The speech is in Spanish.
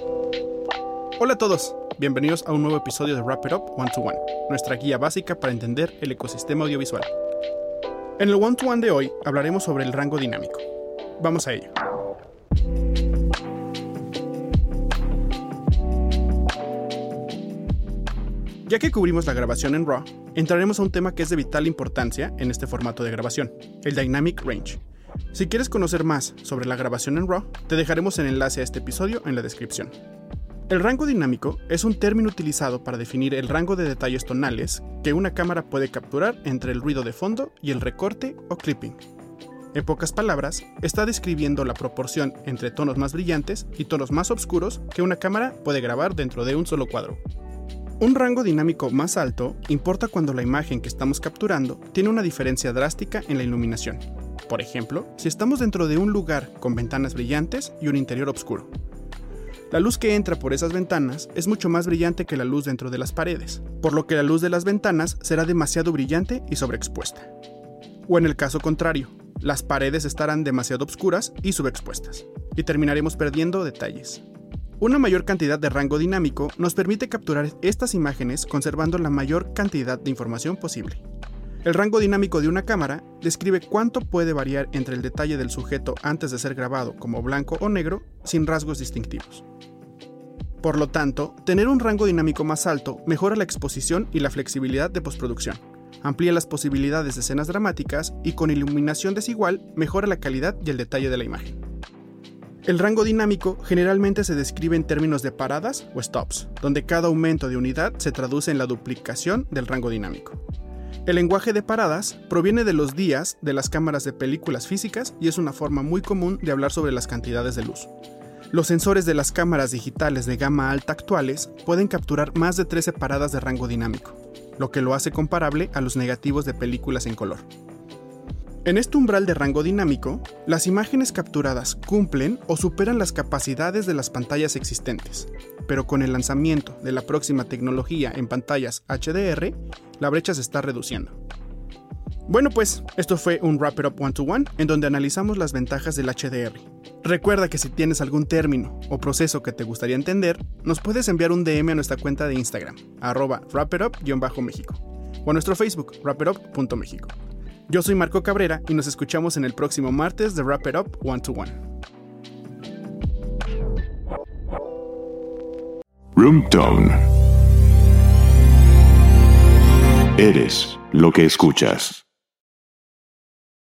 Hola a todos, bienvenidos a un nuevo episodio de Wrap It Up One to One, nuestra guía básica para entender el ecosistema audiovisual. En el One to One de hoy hablaremos sobre el rango dinámico. Vamos a ello. Ya que cubrimos la grabación en RAW, entraremos a un tema que es de vital importancia en este formato de grabación, el Dynamic Range. Si quieres conocer más sobre la grabación en RAW, te dejaremos el enlace a este episodio en la descripción. El rango dinámico es un término utilizado para definir el rango de detalles tonales que una cámara puede capturar entre el ruido de fondo y el recorte o clipping. En pocas palabras, está describiendo la proporción entre tonos más brillantes y tonos más oscuros que una cámara puede grabar dentro de un solo cuadro. Un rango dinámico más alto importa cuando la imagen que estamos capturando tiene una diferencia drástica en la iluminación. Por ejemplo, si estamos dentro de un lugar con ventanas brillantes y un interior oscuro. La luz que entra por esas ventanas es mucho más brillante que la luz dentro de las paredes, por lo que la luz de las ventanas será demasiado brillante y sobreexpuesta. O en el caso contrario, las paredes estarán demasiado oscuras y subexpuestas, y terminaremos perdiendo detalles. Una mayor cantidad de rango dinámico nos permite capturar estas imágenes conservando la mayor cantidad de información posible. El rango dinámico de una cámara describe cuánto puede variar entre el detalle del sujeto antes de ser grabado como blanco o negro sin rasgos distintivos. Por lo tanto, tener un rango dinámico más alto mejora la exposición y la flexibilidad de postproducción, amplía las posibilidades de escenas dramáticas y con iluminación desigual mejora la calidad y el detalle de la imagen. El rango dinámico generalmente se describe en términos de paradas o stops, donde cada aumento de unidad se traduce en la duplicación del rango dinámico. El lenguaje de paradas proviene de los días de las cámaras de películas físicas y es una forma muy común de hablar sobre las cantidades de luz. Los sensores de las cámaras digitales de gama alta actuales pueden capturar más de 13 paradas de rango dinámico, lo que lo hace comparable a los negativos de películas en color. En este umbral de rango dinámico, las imágenes capturadas cumplen o superan las capacidades de las pantallas existentes, pero con el lanzamiento de la próxima tecnología en pantallas HDR, la brecha se está reduciendo. Bueno pues, esto fue un Wrap It Up One to One en donde analizamos las ventajas del HDR. Recuerda que si tienes algún término o proceso que te gustaría entender, nos puedes enviar un DM a nuestra cuenta de Instagram, arroba wrapitup-méxico, o a nuestro Facebook, wrapitup.méxico. Yo soy Marco Cabrera y nos escuchamos en el próximo martes de Wrap It Up One to One. Room Tone. Eres lo que escuchas.